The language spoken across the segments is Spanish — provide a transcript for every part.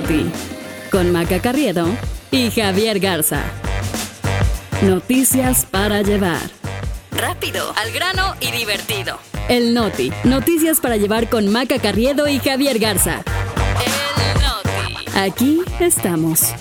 Noti, con Maca Carriedo y Javier Garza. Noticias para llevar. Rápido, al grano y divertido. El Noti, noticias para llevar con Maca Carriedo y Javier Garza. El Noti. Aquí estamos.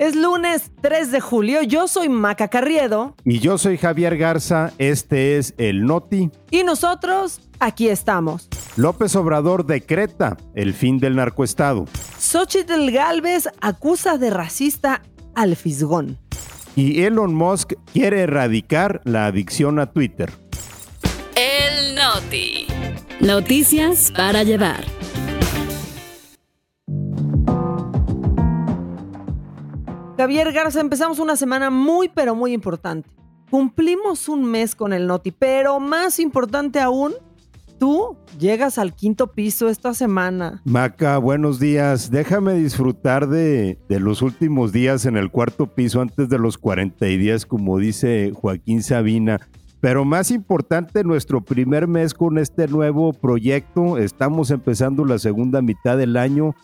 Es lunes 3 de julio, yo soy Maca Carriedo. Y yo soy Javier Garza, este es el Noti. Y nosotros aquí estamos. López Obrador decreta el fin del narcoestado. Xochitl Galvez acusa de racista al Fisgón. Y Elon Musk quiere erradicar la adicción a Twitter. El Noti. Noticias para llevar. Javier Garza, empezamos una semana muy, pero muy importante. Cumplimos un mes con el Noti, pero más importante aún, tú llegas al quinto piso esta semana. Maca, buenos días. Déjame disfrutar de, los últimos días en el cuarto piso antes de los 40 días, como dice Joaquín Sabina. Pero más importante, nuestro primer mes con este nuevo proyecto. Estamos empezando la segunda mitad del año.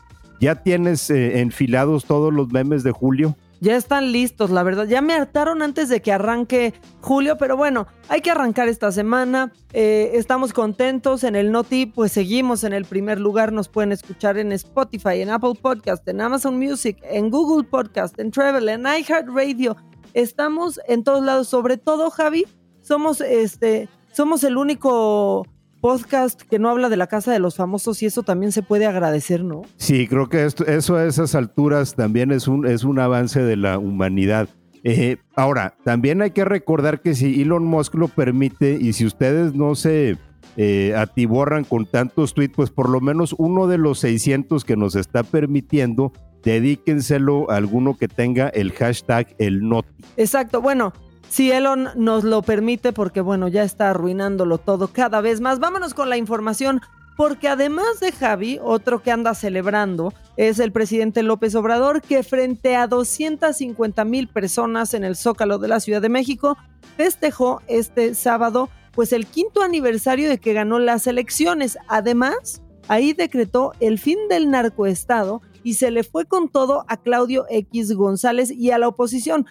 ¿Ya tienes eh, enfilados todos los memes de julio? Ya están listos, la verdad. Ya me hartaron antes de que arranque julio, pero bueno, hay que arrancar esta semana. Eh, estamos contentos. En el Noti, pues seguimos en el primer lugar. Nos pueden escuchar en Spotify, en Apple Podcast, en Amazon Music, en Google Podcast, en Travel, en iHeartRadio. Estamos en todos lados. Sobre todo, Javi, somos este, somos el único podcast que no habla de la casa de los famosos y eso también se puede agradecer, ¿no? Sí, creo que esto, eso a esas alturas también es un, es un avance de la humanidad. Eh, ahora, también hay que recordar que si Elon Musk lo permite y si ustedes no se eh, atiborran con tantos tweets, pues por lo menos uno de los 600 que nos está permitiendo, dedíquenselo a alguno que tenga el hashtag el noti. Exacto, bueno, si Elon nos lo permite, porque bueno, ya está arruinándolo todo cada vez más. Vámonos con la información, porque además de Javi, otro que anda celebrando es el presidente López Obrador, que frente a 250 mil personas en el Zócalo de la Ciudad de México, festejó este sábado pues el quinto aniversario de que ganó las elecciones. Además, ahí decretó el fin del narcoestado y se le fue con todo a Claudio X González y a la oposición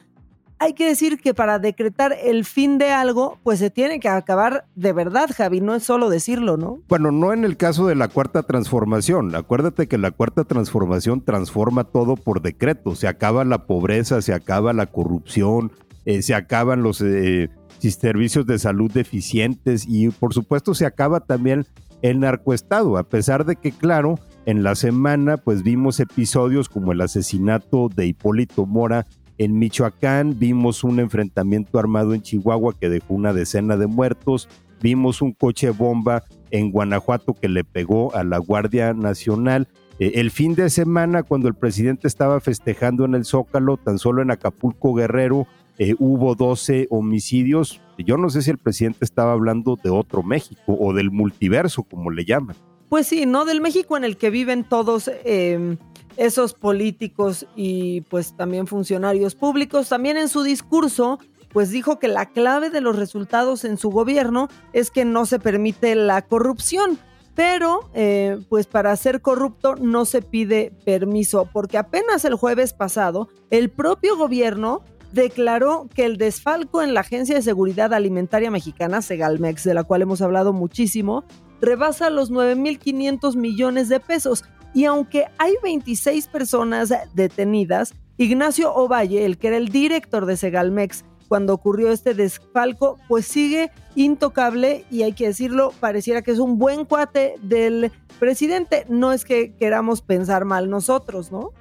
hay que decir que para decretar el fin de algo, pues se tiene que acabar de verdad, Javi, no es solo decirlo, ¿no? Bueno, no en el caso de la cuarta transformación. Acuérdate que la cuarta transformación transforma todo por decreto. Se acaba la pobreza, se acaba la corrupción, eh, se acaban los eh, servicios de salud deficientes y por supuesto se acaba también el narcoestado, a pesar de que, claro, en la semana pues vimos episodios como el asesinato de Hipólito Mora en Michoacán vimos un enfrentamiento armado en Chihuahua que dejó una decena de muertos. Vimos un coche bomba en Guanajuato que le pegó a la Guardia Nacional. Eh, el fin de semana, cuando el presidente estaba festejando en el Zócalo, tan solo en Acapulco Guerrero, eh, hubo 12 homicidios. Yo no sé si el presidente estaba hablando de otro México o del multiverso, como le llaman. Pues sí, no del México en el que viven todos. Eh esos políticos y pues también funcionarios públicos. También en su discurso pues dijo que la clave de los resultados en su gobierno es que no se permite la corrupción. Pero, eh, pues para ser corrupto no se pide permiso, porque apenas el jueves pasado, el propio gobierno declaró que el desfalco en la Agencia de Seguridad Alimentaria Mexicana, Segalmex, de la cual hemos hablado muchísimo, rebasa los 9.500 millones de pesos. Y aunque hay 26 personas detenidas, Ignacio Ovalle, el que era el director de Segalmex cuando ocurrió este desfalco, pues sigue intocable y hay que decirlo, pareciera que es un buen cuate del presidente. No es que queramos pensar mal nosotros, ¿no?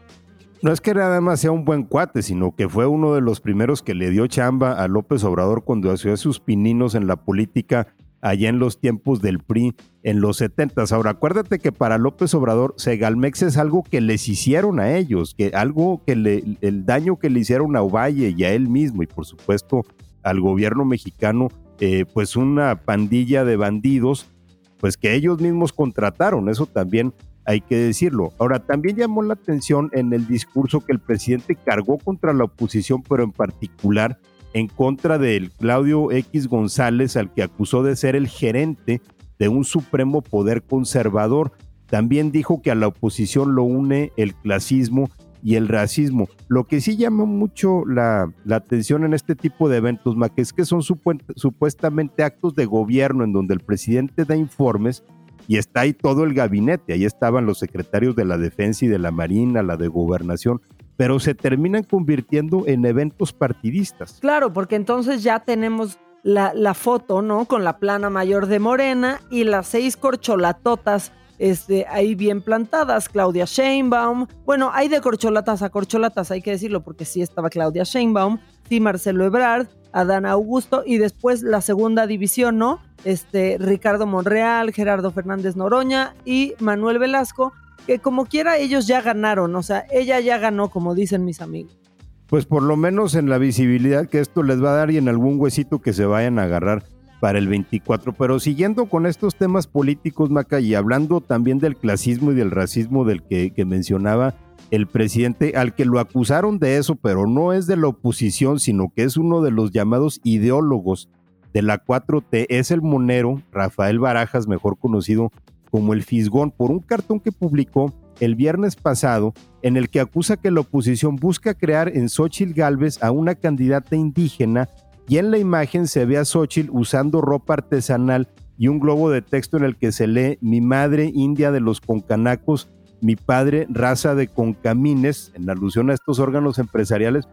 No es que nada más sea un buen cuate, sino que fue uno de los primeros que le dio chamba a López Obrador cuando hacía sus pininos en la política allá en los tiempos del PRI en los 70. Ahora, acuérdate que para López Obrador, Segalmex es algo que les hicieron a ellos, que algo que le, el daño que le hicieron a Ovalle y a él mismo, y por supuesto al gobierno mexicano, eh, pues una pandilla de bandidos, pues que ellos mismos contrataron, eso también hay que decirlo. Ahora, también llamó la atención en el discurso que el presidente cargó contra la oposición, pero en particular en contra del Claudio X González, al que acusó de ser el gerente de un supremo poder conservador. También dijo que a la oposición lo une el clasismo y el racismo. Lo que sí llama mucho la, atención en este tipo de eventos, Mac, es que son supuestamente actos de gobierno en donde el presidente da informes y está ahí todo el gabinete. Ahí estaban los secretarios de la defensa y de la marina, la de gobernación pero se terminan convirtiendo en eventos partidistas. Claro, porque entonces ya tenemos la, foto, ¿no? Con la plana mayor de Morena y las seis corcholatotas este, ahí bien plantadas, Claudia Sheinbaum, bueno, hay de corcholatas a corcholatas, hay que decirlo, porque sí estaba Claudia Sheinbaum, sí Marcelo Ebrard, Adán Augusto, y después la segunda división, ¿no? Este, Ricardo Monreal, Gerardo Fernández Noroña y Manuel Velasco, que como quiera ellos ya ganaron, o sea, ella ya ganó, como dicen mis amigos. Pues por lo menos en la visibilidad que esto les va a dar y en algún huesito que se vayan a agarrar para el 24. Pero siguiendo con estos temas políticos, Maca, y hablando también del clasismo y del racismo del que, mencionaba el presidente, al que lo acusaron de eso, pero no es de la oposición, sino que es uno de los llamados ideólogos de la 4T, es el monero Rafael Barajas, mejor conocido como el Fisgón, por un cartón que publicó el viernes pasado en el que acusa que la oposición busca crear en Xochitl Gálvez a una candidata indígena y en la imagen se ve a Xochitl usando ropa artesanal y un globo de texto en el que se lee mi madre india de los concanacos, mi padre raza de concamines, en alusión a estos órganos empresariales.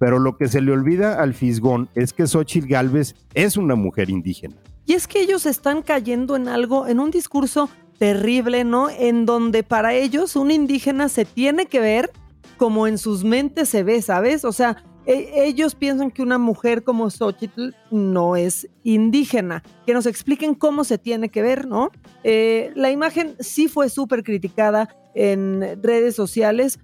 Pero lo que se le olvida al Fisgón es que Xochitl Galvez es una mujer indígena. Y es que ellos están cayendo en algo, en un discurso terrible, ¿no? En donde para ellos un indígena se tiene que ver como en sus mentes se ve, ¿sabes? O sea, e, ellos piensan que una mujer como Xochitl no es indígena. Que nos expliquen cómo se tiene que ver, ¿no? Eh, la imagen sí fue súper criticada en redes sociales.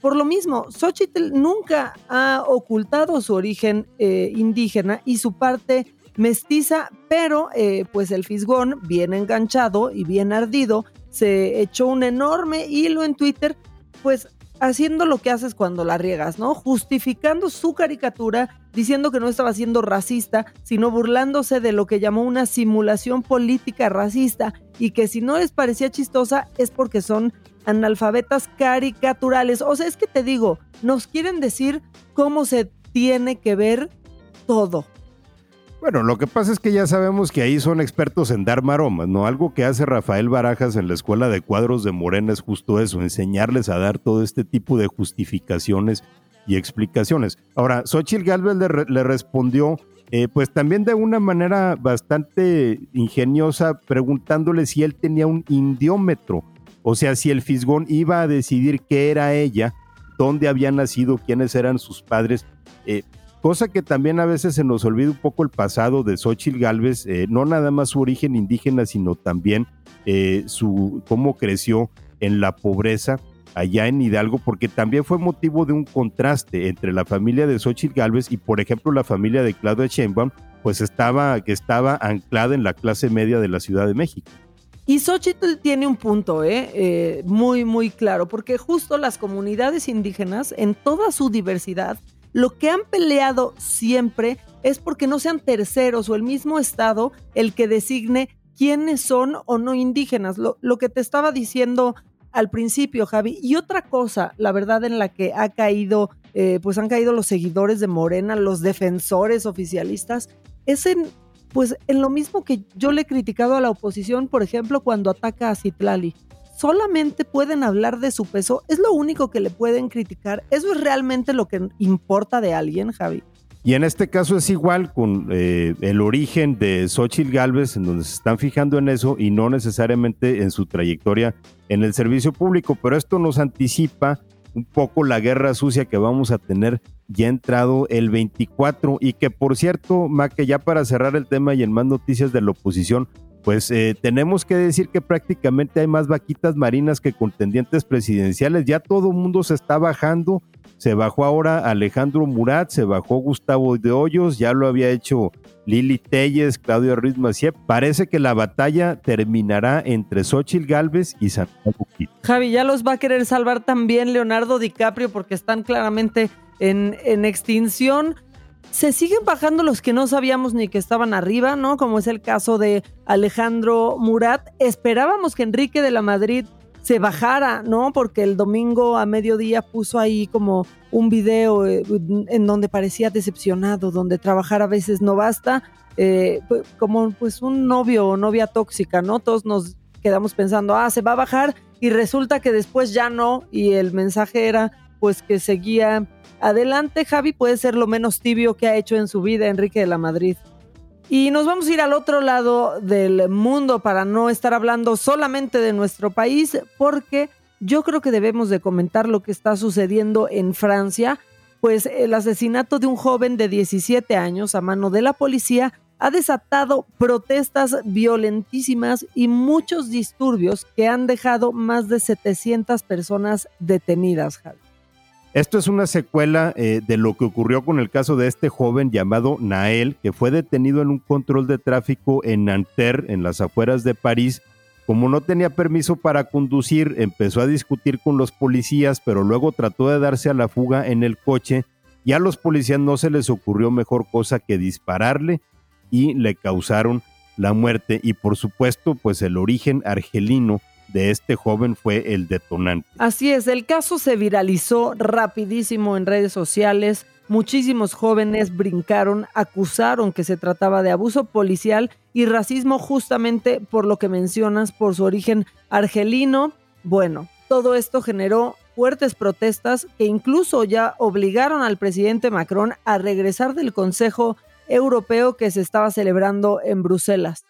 Por lo mismo, Xochitl nunca ha ocultado su origen eh, indígena y su parte mestiza, pero eh, pues el fisgón, bien enganchado y bien ardido, se echó un enorme hilo en Twitter, pues haciendo lo que haces cuando la riegas, ¿no? Justificando su caricatura, diciendo que no estaba siendo racista, sino burlándose de lo que llamó una simulación política racista y que si no les parecía chistosa es porque son analfabetas caricaturales. O sea, es que te digo, nos quieren decir cómo se tiene que ver todo. Bueno, lo que pasa es que ya sabemos que ahí son expertos en dar maromas, ¿no? Algo que hace Rafael Barajas en la Escuela de Cuadros de Morena es justo eso, enseñarles a dar todo este tipo de justificaciones y explicaciones. Ahora, Xochitl Galvez le, respondió, eh, pues también de una manera bastante ingeniosa, preguntándole si él tenía un indiómetro, o sea, si el Fisgón iba a decidir qué era ella, dónde había nacido, quiénes eran sus padres. Eh, cosa que también a veces se nos olvida un poco el pasado de Xochitl Galvez, eh, no nada más su origen indígena, sino también eh, su cómo creció en la pobreza allá en Hidalgo, porque también fue motivo de un contraste entre la familia de Xochitl Galvez y, por ejemplo, la familia de Claudia Sheinbaum, pues estaba, que estaba anclada en la clase media de la Ciudad de México. Y Xochitl tiene un punto ¿eh? eh muy, muy claro, porque justo las comunidades indígenas, en toda su diversidad, lo que han peleado siempre es porque no sean terceros o el mismo Estado el que designe quiénes son o no indígenas. Lo, que te estaba diciendo al principio, Javi. Y otra cosa, la verdad, en la que ha caído, eh, pues han caído los seguidores de Morena, los defensores oficialistas, es en, pues, en lo mismo que yo le he criticado a la oposición, por ejemplo, cuando ataca a Citlali solamente pueden hablar de su peso, es lo único que le pueden criticar. ¿Eso es realmente lo que importa de alguien, Javi? Y en este caso es igual con eh, el origen de Xochitl Galvez, en donde se están fijando en eso y no necesariamente en su trayectoria en el servicio público. Pero esto nos anticipa un poco la guerra sucia que vamos a tener ya entrado el 24 y que por cierto, Maque, ya para cerrar el tema y en más noticias de la oposición, pues eh, tenemos que decir que prácticamente hay más vaquitas marinas que contendientes presidenciales. Ya todo el mundo se está bajando. Se bajó ahora Alejandro Murat, se bajó Gustavo de Hoyos, ya lo había hecho Lili Telles, Claudio Ruiz. Parece que la batalla terminará entre Xochitl Galvez y Santiago Javi, ya los va a querer salvar también Leonardo DiCaprio porque están claramente en, en extinción. Se siguen bajando los que no sabíamos ni que estaban arriba, ¿no? Como es el caso de Alejandro Murat. Esperábamos que Enrique de la Madrid se bajara, ¿no? Porque el domingo a mediodía puso ahí como un video eh, en donde parecía decepcionado, donde trabajar a veces no basta, eh, como pues un novio o novia tóxica, ¿no? Todos nos quedamos pensando, ah, se va a bajar y resulta que después ya no y el mensaje era pues que seguía adelante. Javi puede ser lo menos tibio que ha hecho en su vida Enrique de la Madrid. Y nos vamos a ir al otro lado del mundo para no estar hablando solamente de nuestro país, porque yo creo que debemos de comentar lo que está sucediendo en Francia, pues el asesinato de un joven de 17 años a mano de la policía ha desatado protestas violentísimas y muchos disturbios que han dejado más de 700 personas detenidas, Javi. Esto es una secuela eh, de lo que ocurrió con el caso de este joven llamado Nael, que fue detenido en un control de tráfico en Nanterre, en las afueras de París. Como no tenía permiso para conducir, empezó a discutir con los policías, pero luego trató de darse a la fuga en el coche y a los policías no se les ocurrió mejor cosa que dispararle y le causaron la muerte. Y por supuesto, pues el origen argelino de este joven fue el detonante. Así es, el caso se viralizó rapidísimo en redes sociales. Muchísimos jóvenes brincaron, acusaron que se trataba de abuso policial y racismo justamente por lo que mencionas, por su origen argelino. Bueno, todo esto generó fuertes protestas que incluso ya obligaron al presidente Macron a regresar del Consejo Europeo que se estaba celebrando en Bruselas.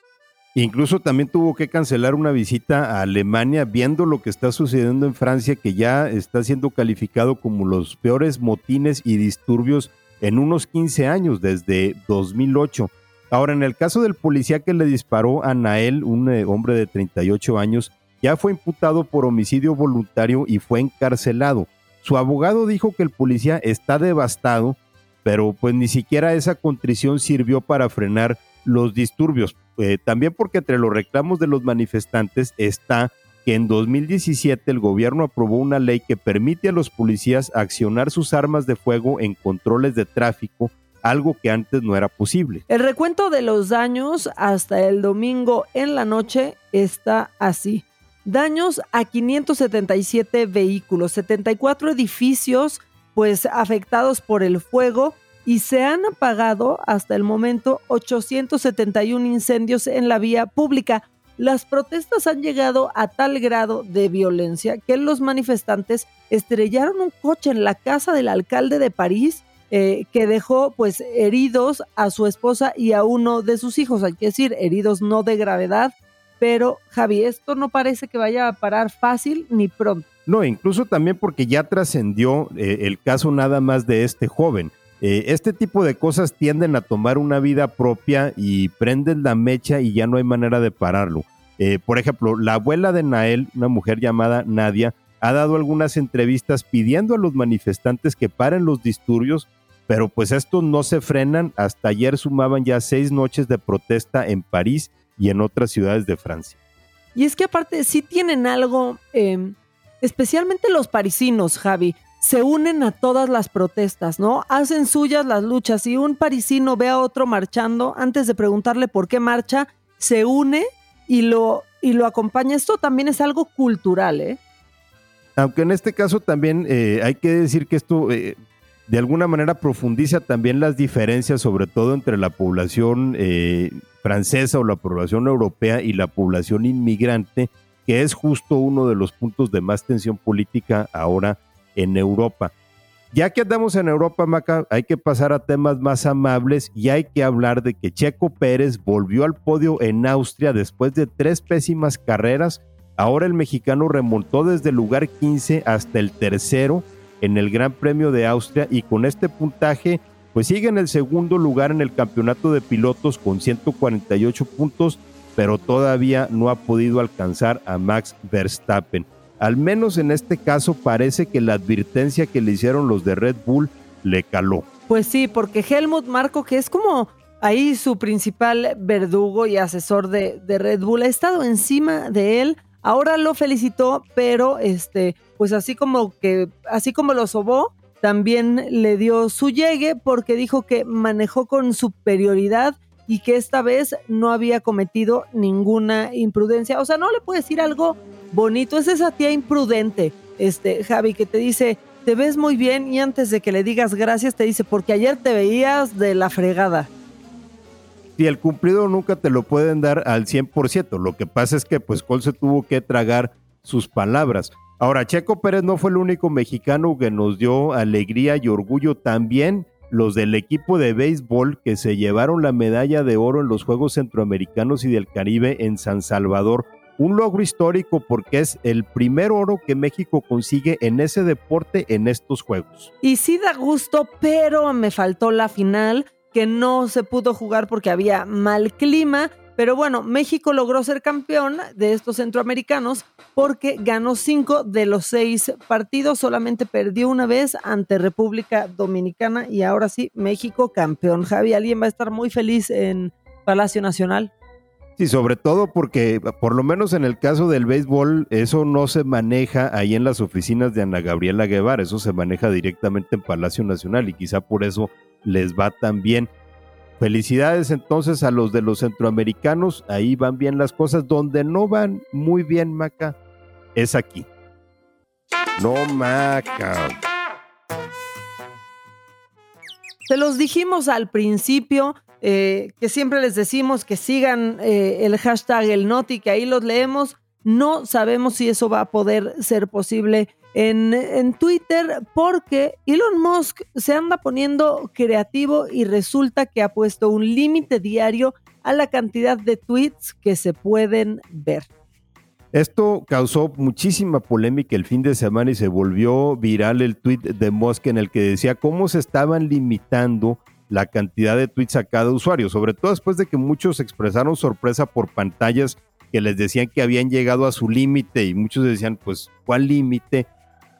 Incluso también tuvo que cancelar una visita a Alemania viendo lo que está sucediendo en Francia, que ya está siendo calificado como los peores motines y disturbios en unos 15 años, desde 2008. Ahora, en el caso del policía que le disparó a Nael, un eh, hombre de 38 años, ya fue imputado por homicidio voluntario y fue encarcelado. Su abogado dijo que el policía está devastado, pero pues ni siquiera esa contrición sirvió para frenar los disturbios. Eh, también porque entre los reclamos de los manifestantes está que en 2017 el gobierno aprobó una ley que permite a los policías accionar sus armas de fuego en controles de tráfico, algo que antes no era posible. El recuento de los daños hasta el domingo en la noche está así. Daños a 577 vehículos, 74 edificios pues afectados por el fuego y se han apagado hasta el momento 871 incendios en la vía pública. Las protestas han llegado a tal grado de violencia que los manifestantes estrellaron un coche en la casa del alcalde de París eh, que dejó pues heridos a su esposa y a uno de sus hijos, hay que decir, heridos no de gravedad, pero Javi, esto no parece que vaya a parar fácil ni pronto. No, incluso también porque ya trascendió eh, el caso nada más de este joven. Eh, este tipo de cosas tienden a tomar una vida propia y prenden la mecha y ya no hay manera de pararlo. Eh, por ejemplo, la abuela de Nael, una mujer llamada Nadia, ha dado algunas entrevistas pidiendo a los manifestantes que paren los disturbios, pero pues estos no se frenan. Hasta ayer sumaban ya seis noches de protesta en París y en otras ciudades de Francia. Y es que aparte sí tienen algo, em, especialmente los parisinos, Javi se unen a todas las protestas, ¿no? Hacen suyas las luchas. Si un parisino ve a otro marchando, antes de preguntarle por qué marcha, se une y lo, y lo acompaña. Esto también es algo cultural, ¿eh? Aunque en este caso también eh, hay que decir que esto eh, de alguna manera profundiza también las diferencias, sobre todo entre la población eh, francesa o la población europea y la población inmigrante, que es justo uno de los puntos de más tensión política ahora en Europa. Ya que andamos en Europa, Maca, hay que pasar a temas más amables y hay que hablar de que Checo Pérez volvió al podio en Austria después de tres pésimas carreras. Ahora el mexicano remontó desde el lugar 15 hasta el tercero en el Gran Premio de Austria y con este puntaje pues sigue en el segundo lugar en el campeonato de pilotos con 148 puntos, pero todavía no ha podido alcanzar a Max Verstappen. Al menos en este caso parece que la advertencia que le hicieron los de Red Bull le caló. Pues sí, porque Helmut Marco, que es como ahí su principal verdugo y asesor de, Red Bull, ha estado encima de él. Ahora lo felicitó, pero este, pues así como que, así como lo sobó, también le dio su llegue porque dijo que manejó con superioridad y que esta vez no había cometido ninguna imprudencia. O sea, no le puede decir algo bonito, es esa tía imprudente, este Javi, que te dice, te ves muy bien y antes de que le digas gracias te dice, porque ayer te veías de la fregada. Y el cumplido nunca te lo pueden dar al 100%. Lo que pasa es que pues Cole se tuvo que tragar sus palabras. Ahora, Checo Pérez no fue el único mexicano que nos dio alegría y orgullo. También los del equipo de béisbol que se llevaron la medalla de oro en los Juegos Centroamericanos y del Caribe en San Salvador. Un logro histórico porque es el primer oro que México consigue en ese deporte en estos Juegos. Y sí da gusto, pero me faltó la final que no se pudo jugar porque había mal clima. Pero bueno, México logró ser campeón de estos centroamericanos porque ganó cinco de los seis partidos, solamente perdió una vez ante República Dominicana y ahora sí, México campeón. Javi, alguien va a estar muy feliz en Palacio Nacional. Sí, sobre todo porque por lo menos en el caso del béisbol, eso no se maneja ahí en las oficinas de Ana Gabriela Guevara, eso se maneja directamente en Palacio Nacional y quizá por eso les va tan bien. Felicidades entonces a los de los centroamericanos, ahí van bien las cosas, donde no van muy bien, Maca, es aquí. No, Maca. Se los dijimos al principio, eh, que siempre les decimos que sigan eh, el hashtag el Noti, que ahí los leemos. No sabemos si eso va a poder ser posible en, Twitter porque Elon Musk se anda poniendo creativo y resulta que ha puesto un límite diario a la cantidad de tweets que se pueden ver. Esto causó muchísima polémica el fin de semana y se volvió viral el tweet de Musk en el que decía cómo se estaban limitando la cantidad de tweets a cada usuario, sobre todo después de que muchos expresaron sorpresa por pantallas que les decían que habían llegado a su límite y muchos decían, pues, ¿cuál límite?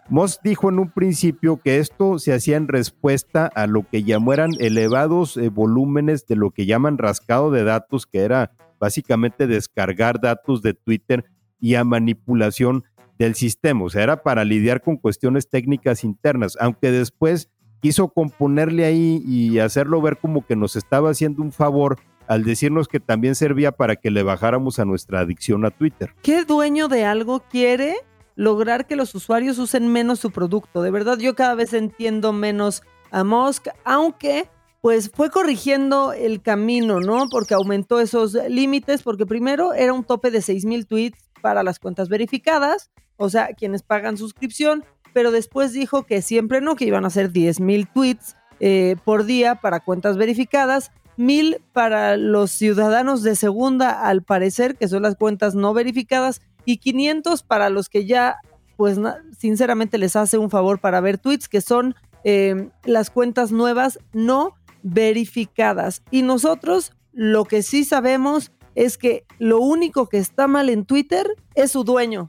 Moss dijo en un principio que esto se hacía en respuesta a lo que llamó eran elevados eh, volúmenes de lo que llaman rascado de datos, que era básicamente descargar datos de Twitter y a manipulación del sistema. O sea, era para lidiar con cuestiones técnicas internas, aunque después quiso componerle ahí y hacerlo ver como que nos estaba haciendo un favor al decirnos que también servía para que le bajáramos a nuestra adicción a Twitter. ¿Qué dueño de algo quiere lograr que los usuarios usen menos su producto. De verdad, yo cada vez entiendo menos a Musk, aunque pues fue corrigiendo el camino, ¿no? Porque aumentó esos límites, porque primero era un tope de 6,000 tweets para las cuentas verificadas, o sea, quienes pagan suscripción, pero después dijo que siempre no, que iban a ser 10,000 tweets eh, por día para cuentas verificadas, mil para los ciudadanos de segunda, al parecer, que son las cuentas no verificadas, y 500 para los que ya, pues sinceramente les hace un favor para ver tweets, que son em, las cuentas nuevas no verificadas. Y nosotros lo que sí sabemos es que lo único que está mal en Twitter es su dueño.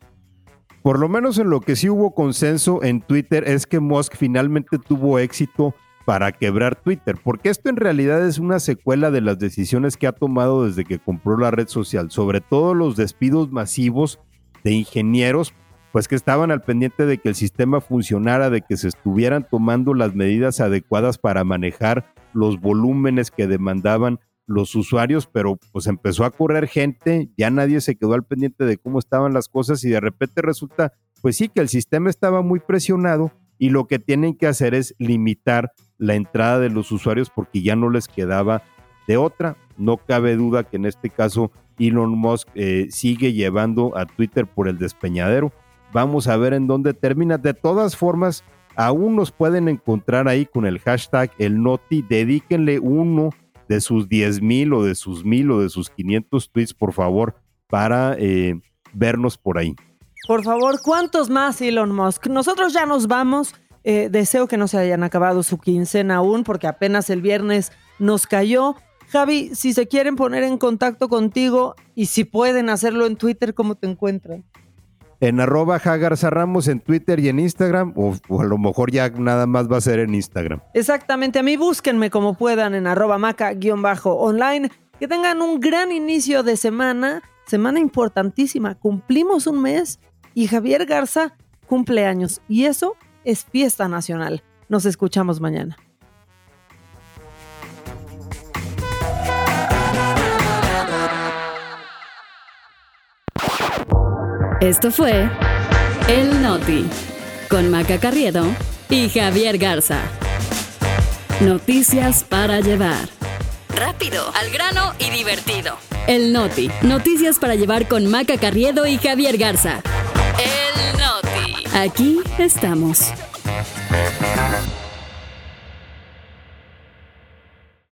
Por lo menos en lo que sí hubo consenso en Twitter es que Musk finalmente tuvo éxito para quebrar Twitter, porque esto en realidad es una secuela de las decisiones que ha tomado desde que compró la red social, sobre todo los despidos masivos de ingenieros, pues que estaban al pendiente de que el sistema funcionara, de que se estuvieran tomando las medidas adecuadas para manejar los volúmenes que demandaban los usuarios, pero pues empezó a correr gente, ya nadie se quedó al pendiente de cómo estaban las cosas y de repente resulta, pues sí, que el sistema estaba muy presionado y lo que tienen que hacer es limitar la entrada de los usuarios porque ya no les quedaba de otra. No cabe duda que en este caso Elon Musk eh, sigue llevando a Twitter por el despeñadero. Vamos a ver en dónde termina. De todas formas, aún nos pueden encontrar ahí con el hashtag el Noti. Dedíquenle uno de sus 10 mil o de sus mil o de sus 500 tweets, por favor, para eh, vernos por ahí. Por favor, ¿cuántos más, Elon Musk? Nosotros ya nos vamos. Eh, deseo que no se hayan acabado su quincena aún, porque apenas el viernes nos cayó. Javi, si se quieren poner en contacto contigo y si pueden hacerlo en Twitter, ¿cómo te encuentran? En arroba Jagarza Ramos en Twitter y en Instagram, o, a lo mejor ya nada más va a ser en Instagram. Exactamente, a mí búsquenme como puedan en arroba maca-online. Que tengan un gran inicio de semana, semana importantísima. Cumplimos un mes y Javier Garza cumple años y eso es fiesta nacional. Nos escuchamos mañana. Esto fue El Noti con Maca Carriedo y Javier Garza. Noticias para llevar. Rápido, al grano y divertido. El Noti. Noticias para llevar con Maca Carriedo y Javier Garza. El Noti. Aquí estamos.